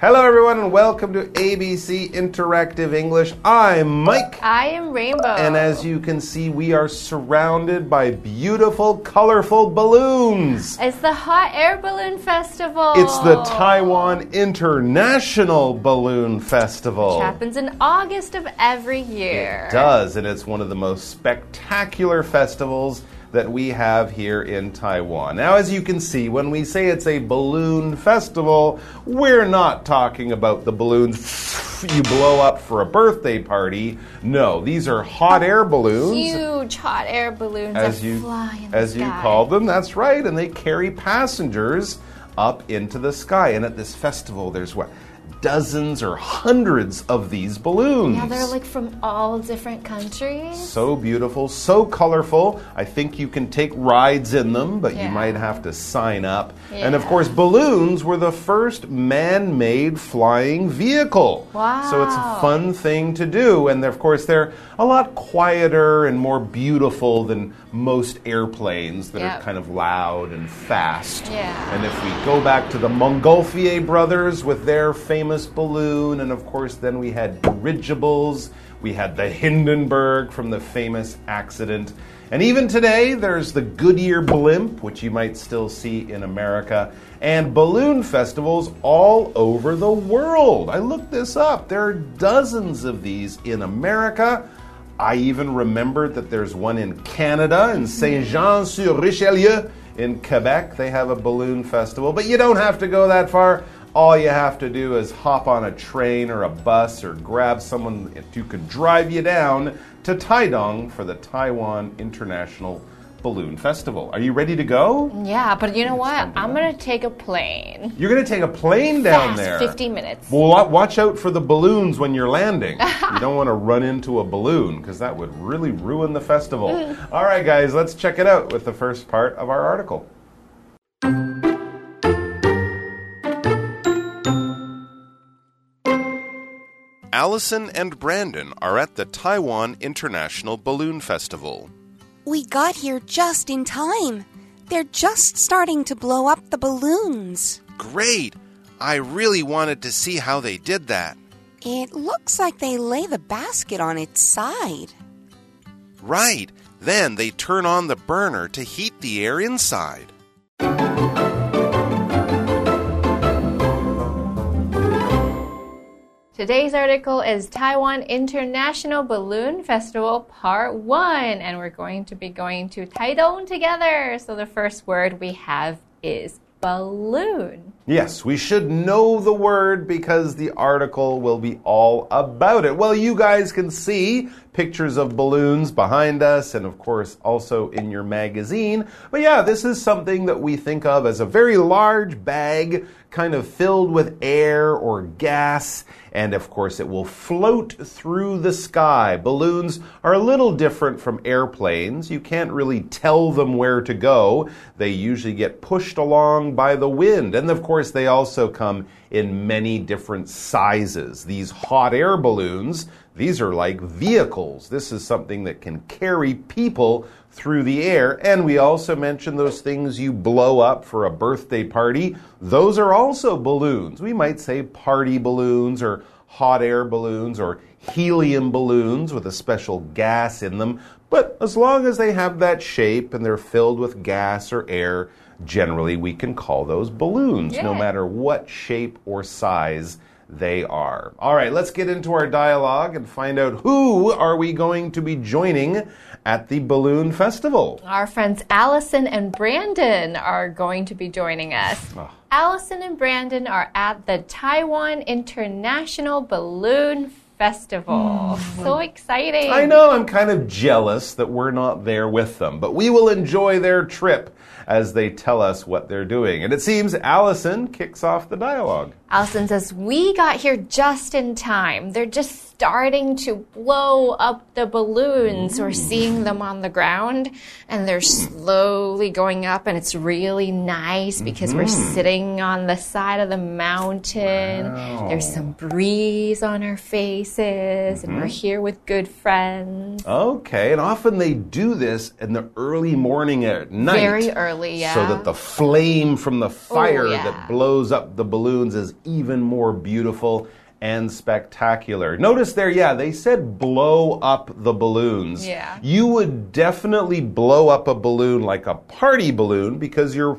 Hello, everyone, and welcome to ABC Interactive English. I'm Mike. I am Rainbow. And as you can see, we are surrounded by beautiful, colorful balloons. It's the Hot Air Balloon Festival. It's the Taiwan International Balloon Festival. Which happens in August of every year. It does, and it's one of the most spectacular festivals that we have here in Taiwan. Now, as you can see, when we say it's a balloon festival, we're not talking about the balloons you blow up for a birthday party. No, these are hot air balloons. Huge hot air balloons as that you, fly in the As you call them, that's right, and they carry passengers up into the sky. And at this festival, there's what? Dozens or hundreds of these balloons. Yeah, they're like from all different countries. So beautiful, so colorful. I think you can take rides in them, but you might have to sign up. And of course, balloons were the first man made flying vehicle. Wow. So it's a fun thing to do. And of course, they're a lot quieter and more beautiful than most airplanes that are kind of loud and fast. Yeah. And if we go back to the Montgolfier brothers with their famous balloon, and of course, then we had dirigibles, we had the Hindenburg from the famous accident. And even today, there's the Goodyear blimp, which you might still see in America, and balloon festivals all over the world. I looked this up. There are dozens of these in America. I even remembered that there's one in Canada, in Saint Jean sur Richelieu. In Quebec, they have a balloon festival, but you don't have to go that far. All you have to do is hop on a train or a bus or grab someone who can drive you down to Taidong for the Taiwan International Balloon Festival. Are you ready to go? Yeah, but you know what? I'm going to take a plane. You're going to take a plane down Fast, there. 50 minutes. Well, watch out for the balloons when you're landing. you don't want to run into a balloon because that would really ruin the festival. Mm. All right, guys, let's check it out with the first part of our article. Allison and Brandon are at the Taiwan International Balloon Festival. We got here just in time. They're just starting to blow up the balloons. Great! I really wanted to see how they did that. It looks like they lay the basket on its side. Right. Then they turn on the burner to heat the air inside. Today's article is Taiwan International Balloon Festival Part 1, and we're going to be going to Taidong together. So the first word we have is balloon. Yes, we should know the word because the article will be all about it. Well, you guys can see pictures of balloons behind us and, of course, also in your magazine. But yeah, this is something that we think of as a very large bag, kind of filled with air or gas. And of course, it will float through the sky. Balloons are a little different from airplanes. You can't really tell them where to go. They usually get pushed along by the wind. And of course, they also come in many different sizes. These hot air balloons, these are like vehicles. This is something that can carry people through the air. And we also mentioned those things you blow up for a birthday party. Those are also balloons. We might say party balloons or hot air balloons or helium balloons with a special gas in them. But as long as they have that shape and they're filled with gas or air, generally we can call those balloons, no matter what shape or size they are. All right, let's get into our dialogue and find out who are we going to be joining at the balloon festival. Our friends Allison and Brandon are going to be joining us. Ah. Allison and Brandon are at the Taiwan International Balloon Festival. Hmm. So exciting. I know I'm kind of jealous that we're not there with them, but we will enjoy their trip as they tell us what they're doing. And it seems Allison kicks off the dialogue. Allison says, We got here just in time. They're just starting to blow up the balloons. We're seeing them on the ground and they're slowly going up, and it's really nice because we're mm-hmm. sitting on the side of the mountain. There's some breeze on our faces, and we're mm-hmm. here with good friends. Okay, and often they do this in the early morning at night. Very early, yeah. So that the flame from the oh, fire yeah. that blows up the balloons is even more beautiful and spectacular. Notice there, yeah, they said blow up the balloons. Yeah. You would definitely blow up a balloon like a party balloon because you're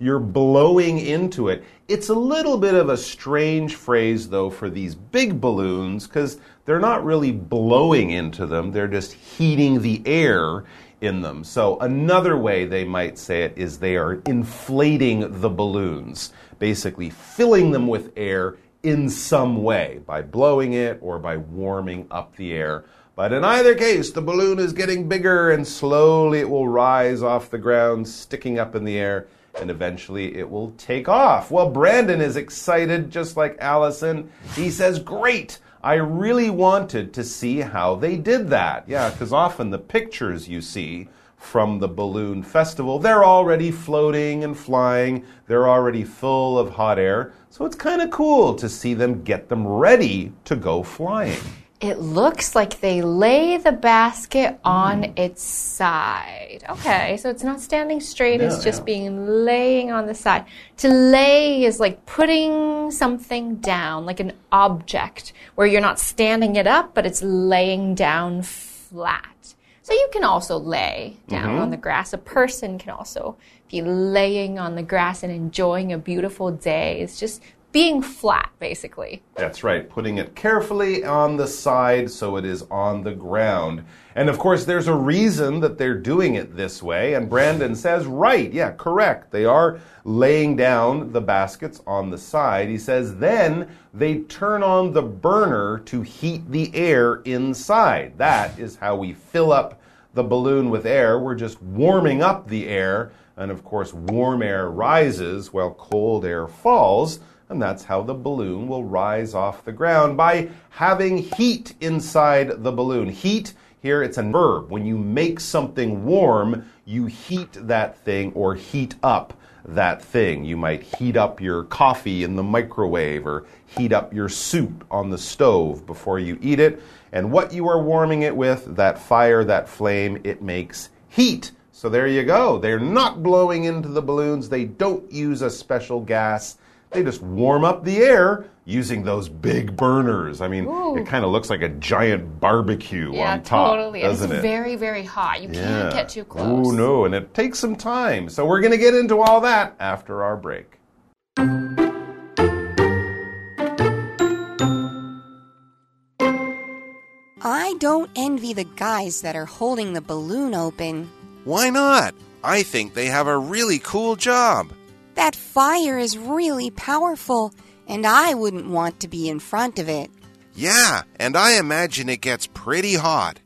you're blowing into it. It's a little bit of a strange phrase though for these big balloons cuz they're not really blowing into them, they're just heating the air in them. So another way they might say it is they are inflating the balloons, basically filling them with air in some way by blowing it or by warming up the air. But in either case, the balloon is getting bigger and slowly it will rise off the ground, sticking up in the air, and eventually it will take off. Well, Brandon is excited, just like Allison. He says, Great! I really wanted to see how they did that. Yeah, because often the pictures you see from the balloon festival, they're already floating and flying, they're already full of hot air. So it's kind of cool to see them get them ready to go flying. It looks like they lay the basket on mm. its side. Okay, so it's not standing straight, it's just being laying on the side. To lay is like putting something down, like an object, where you're not standing it up, but it's laying down flat. So you can also lay down mm -hmm. on the grass. A person can also be laying on the grass and enjoying a beautiful day. It's just being flat, basically. That's right, putting it carefully on the side so it is on the ground. And of course, there's a reason that they're doing it this way. And Brandon says, right, yeah, correct. They are laying down the baskets on the side. He says, then they turn on the burner to heat the air inside. That is how we fill up the balloon with air. We're just warming up the air. And of course, warm air rises while cold air falls and that's how the balloon will rise off the ground by having heat inside the balloon. Heat here it's a verb. When you make something warm, you heat that thing or heat up that thing. You might heat up your coffee in the microwave or heat up your soup on the stove before you eat it. And what you are warming it with, that fire, that flame, it makes heat. So there you go. They're not blowing into the balloons. They don't use a special gas. They just warm up the air using those big burners. I mean, Ooh. it kind of looks like a giant barbecue yeah, on top. Totally. Doesn't it's it? very, very hot. You yeah. can't get too close. Oh, no. And it takes some time. So we're going to get into all that after our break. I don't envy the guys that are holding the balloon open. Why not? I think they have a really cool job. That fire is really powerful, and I wouldn't want to be in front of it. Yeah, and I imagine it gets pretty hot.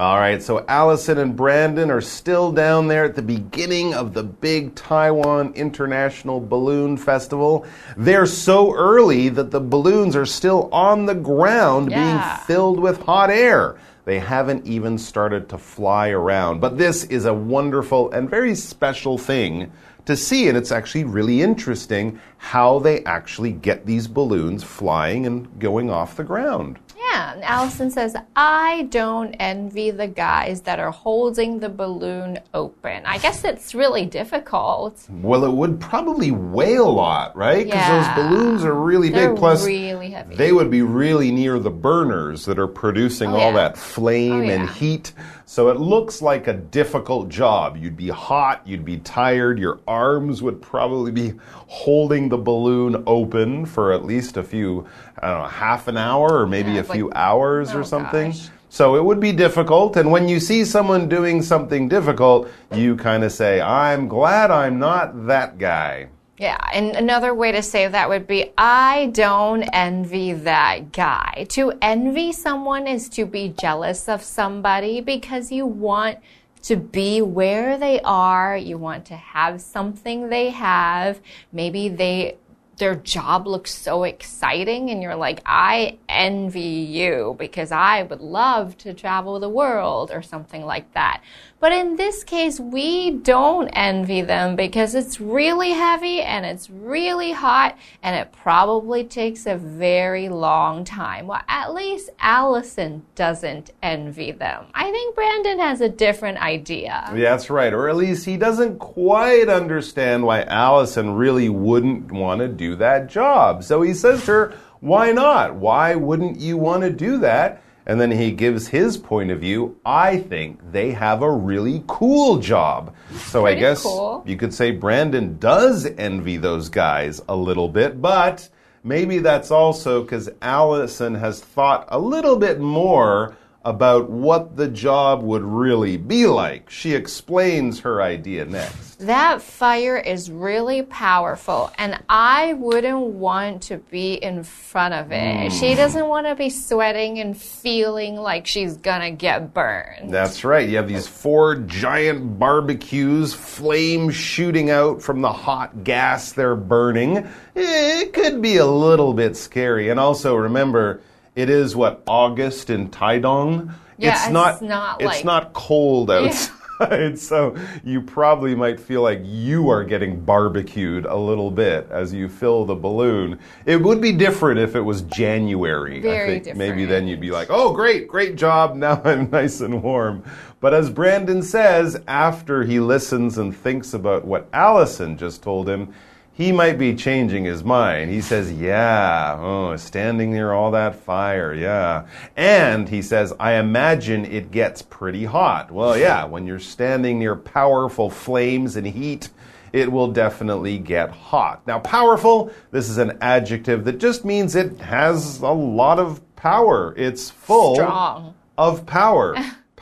All right, so Allison and Brandon are still down there at the beginning of the big Taiwan International Balloon Festival. They're so early that the balloons are still on the ground yeah. being filled with hot air. They haven't even started to fly around. But this is a wonderful and very special thing to see, and it's actually really interesting how they actually get these balloons flying and going off the ground. Yeah, Allison says, I don't envy the guys that are holding the balloon open. I guess it's really difficult. Well, it would probably weigh a lot, right? Because yeah. those balloons are really They're big. Plus, really heavy. they would be really near the burners that are producing oh, all yeah. that flame oh, yeah. and heat. So it looks like a difficult job. You'd be hot, you'd be tired, your arms would probably be holding the balloon open for at least a few, I don't know, half an hour or maybe a few hours oh or something. Gosh. So it would be difficult. And when you see someone doing something difficult, you kind of say, I'm glad I'm not that guy. Yeah, and another way to say that would be I don't envy that guy. To envy someone is to be jealous of somebody because you want to be where they are, you want to have something they have. Maybe they their job looks so exciting and you're like, I envy you because I would love to travel the world or something like that. But in this case, we don't envy them because it's really heavy and it's really hot and it probably takes a very long time. Well, at least Allison doesn't envy them. I think Brandon has a different idea. Yeah, that's right. Or at least he doesn't quite understand why Allison really wouldn't want to do that job. So he says to her, Why not? Why wouldn't you want to do that? And then he gives his point of view. I think they have a really cool job. So I guess cool. you could say Brandon does envy those guys a little bit, but maybe that's also because Allison has thought a little bit more about what the job would really be like. She explains her idea next. That fire is really powerful, and I wouldn't want to be in front of it. Hmm. She doesn't want to be sweating and feeling like she's gonna get burned. That's right. You have these four giant barbecues, flames shooting out from the hot gas they're burning. It could be a little bit scary. And also remember, it is what August in Taidong. Yeah, it's it's not. not it's not cold outside, so you probably might feel like you are getting barbecued a little bit as you fill the balloon. It would be different if it was January. I Very think maybe then you'd be like, "Oh, great, great job! Now I'm nice and warm." But as Brandon says, after he listens and thinks about what Allison just told him, he might be changing his mind. He says, Yeah, oh, standing near all that fire, yeah. And he says, I imagine it gets pretty hot. Well, yeah, when you're standing near powerful flames and heat, it will definitely get hot. Now, powerful, this is an adjective that just means it has a lot of power. It's full Strong. of power.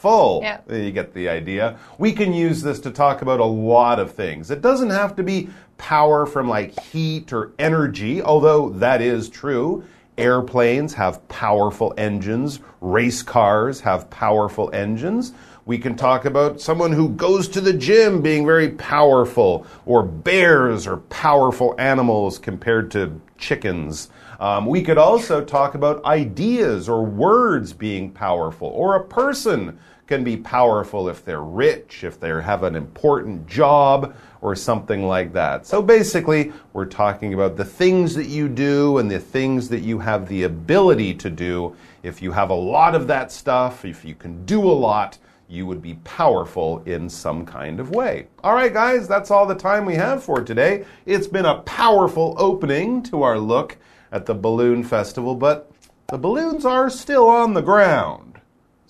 Powerful. Yep. Uh, you get the idea. We can use this to talk about a lot of things. It doesn't have to be power from like heat or energy, although that is true. Airplanes have powerful engines, race cars have powerful engines. We can talk about someone who goes to the gym being very powerful, or bears are powerful animals compared to chickens. Um, we could also talk about ideas or words being powerful, or a person can be powerful if they're rich, if they have an important job, or something like that. So basically, we're talking about the things that you do and the things that you have the ability to do. If you have a lot of that stuff, if you can do a lot, you would be powerful in some kind of way. All right, guys, that's all the time we have for today. It's been a powerful opening to our look at the balloon festival, but the balloons are still on the ground.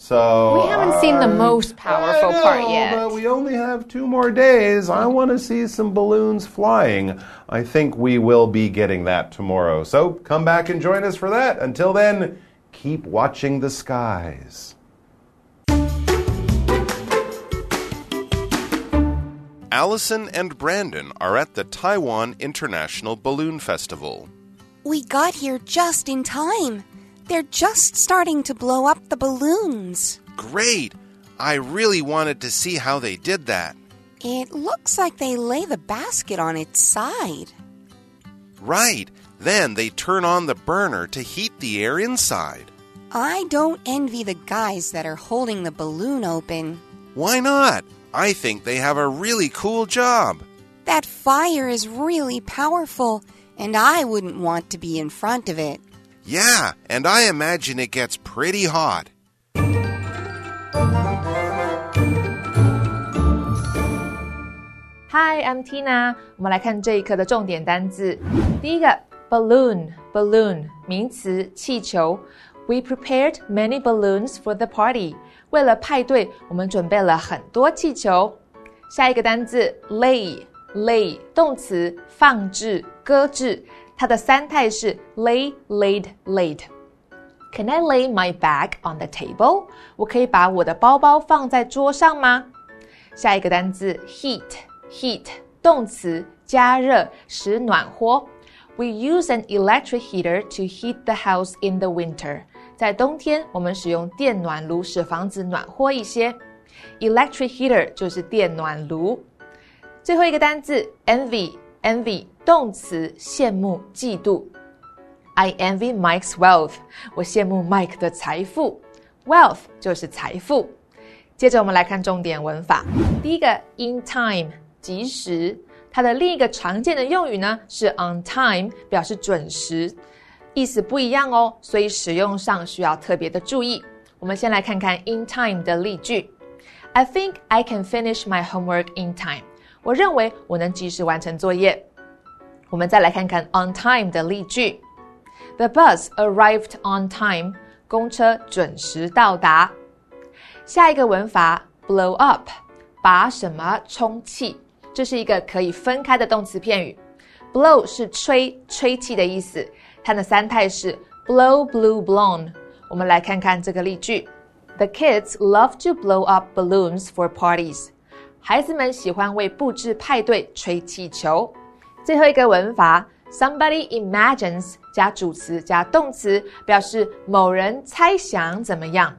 So We haven't seen the most powerful I know, part yet. But we only have two more days. I want to see some balloons flying. I think we will be getting that tomorrow. So come back and join us for that. Until then, keep watching the skies. Allison and Brandon are at the Taiwan International Balloon Festival. We got here just in time. They're just starting to blow up the balloons. Great! I really wanted to see how they did that. It looks like they lay the basket on its side. Right. Then they turn on the burner to heat the air inside. I don't envy the guys that are holding the balloon open. Why not? I think they have a really cool job. That fire is really powerful, and I wouldn't want to be in front of it. Yeah, and I imagine it gets pretty hot. Hi, I'm Tina。我们来看这一课的重点单字。第一个，balloon，balloon，名词，气球。We prepared many balloons for the party。为了派对，我们准备了很多气球。下一个单字 ，lay，lay，动词，放置、搁置。它的三态是 lay, laid, laid。Can I lay my bag on the table？我可以把我的包包放在桌上吗？下一个单词 heat heat 动词加热使暖和。We use an electric heater to heat the house in the winter。在冬天，我们使用电暖炉使房子暖和一些。Electric heater 就是电暖炉。 最后一个单词 envy envy 动词，羡慕、嫉妒。I envy Mike's wealth，我羡慕 Mike 的财富。Wealth 就是财富。接着我们来看重点文法。第一个 in time 及时，它的另一个常见的用语呢是 on time，表示准时，意思不一样哦，所以使用上需要特别的注意。我们先来看看 in time 的例句。I think I can finish my homework in time。我认为我能及时完成作业。我们再来看看 on time 的例句。The bus arrived on time。公车准时到达。下一个文法 blow up，把什么充气？这是一个可以分开的动词片语。blow 是吹、吹气的意思，它的三态是 blow、blew、blown。我们来看看这个例句：The kids love to blow up balloons for parties。 孩子们喜欢为布置派对吹气球。最后一个文法。Somebody imagines 加主词加动词，表示某人猜想怎么样。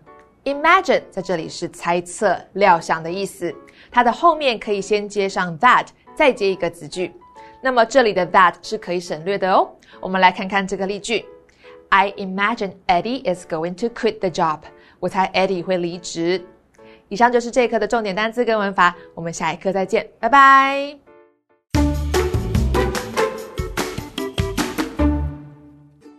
Imagine 在这里是猜测、料想的意思，它的后面可以先接上 that，再接一个子句。那么这里的 that 是可以省略的哦。我们来看看这个例句：I imagine Eddie is going to quit the job。我猜 Eddie 会离职。以上就是这一课的重点单词跟文法，我们下一课再见，拜拜。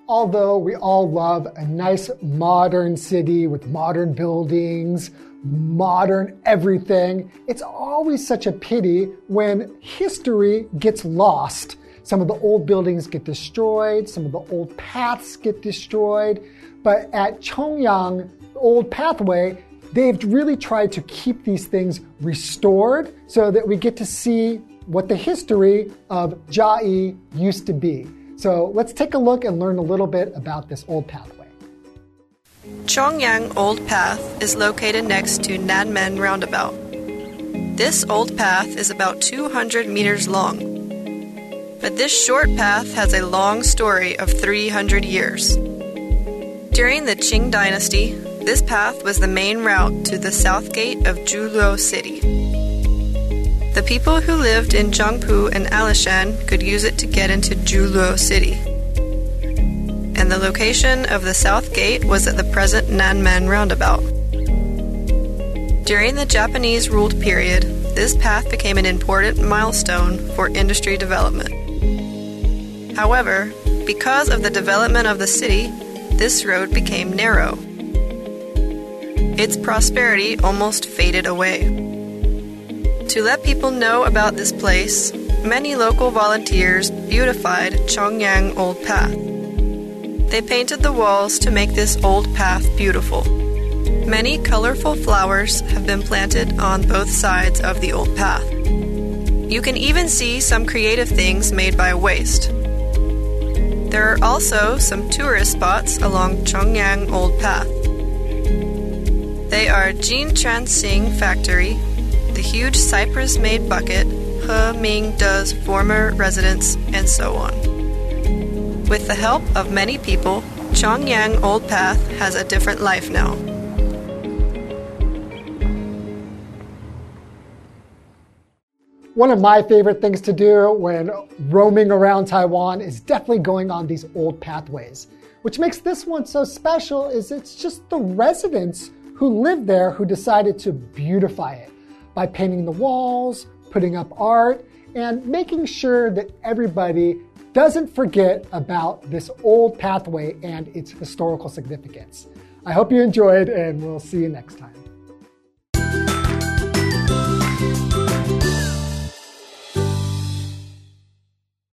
although we all love a nice modern city with modern buildings, modern everything, it's always such a pity when history gets lost. Some of the old buildings get destroyed, some of the old paths get destroyed. But at Chongyang Old Pathway, they've really tried to keep these things restored so that we get to see what the history of Jiayi used to be. So let's take a look and learn a little bit about this old pathway. Chongyang Old Path is located next to Nanmen Roundabout. This old path is about 200 meters long. But this short path has a long story of 300 years. During the Qing Dynasty, this path was the main route to the south gate of Zhuluo City. The people who lived in Zhangpu and Alishan could use it to get into Zhuluo City. And the location of the south gate was at the present Nanmen roundabout. During the Japanese ruled period, this path became an important milestone for industry development. However, because of the development of the city, this road became narrow. Its prosperity almost faded away. To let people know about this place, many local volunteers beautified Chongyang Old Path. They painted the walls to make this old path beautiful. Many colorful flowers have been planted on both sides of the old path. You can even see some creative things made by waste. There are also some tourist spots along Chongyang Old Path. They are Jin Tran Sing Factory the huge cypress made bucket, He Ming De's former residence, and so on. With the help of many people, Chongyang Old Path has a different life now. One of my favorite things to do when roaming around Taiwan is definitely going on these old pathways. Which makes this one so special is it's just the residents who lived there who decided to beautify it by painting the walls, putting up art, and making sure that everybody doesn't forget about this old pathway and its historical significance. I hope you enjoyed, and we'll see you next time.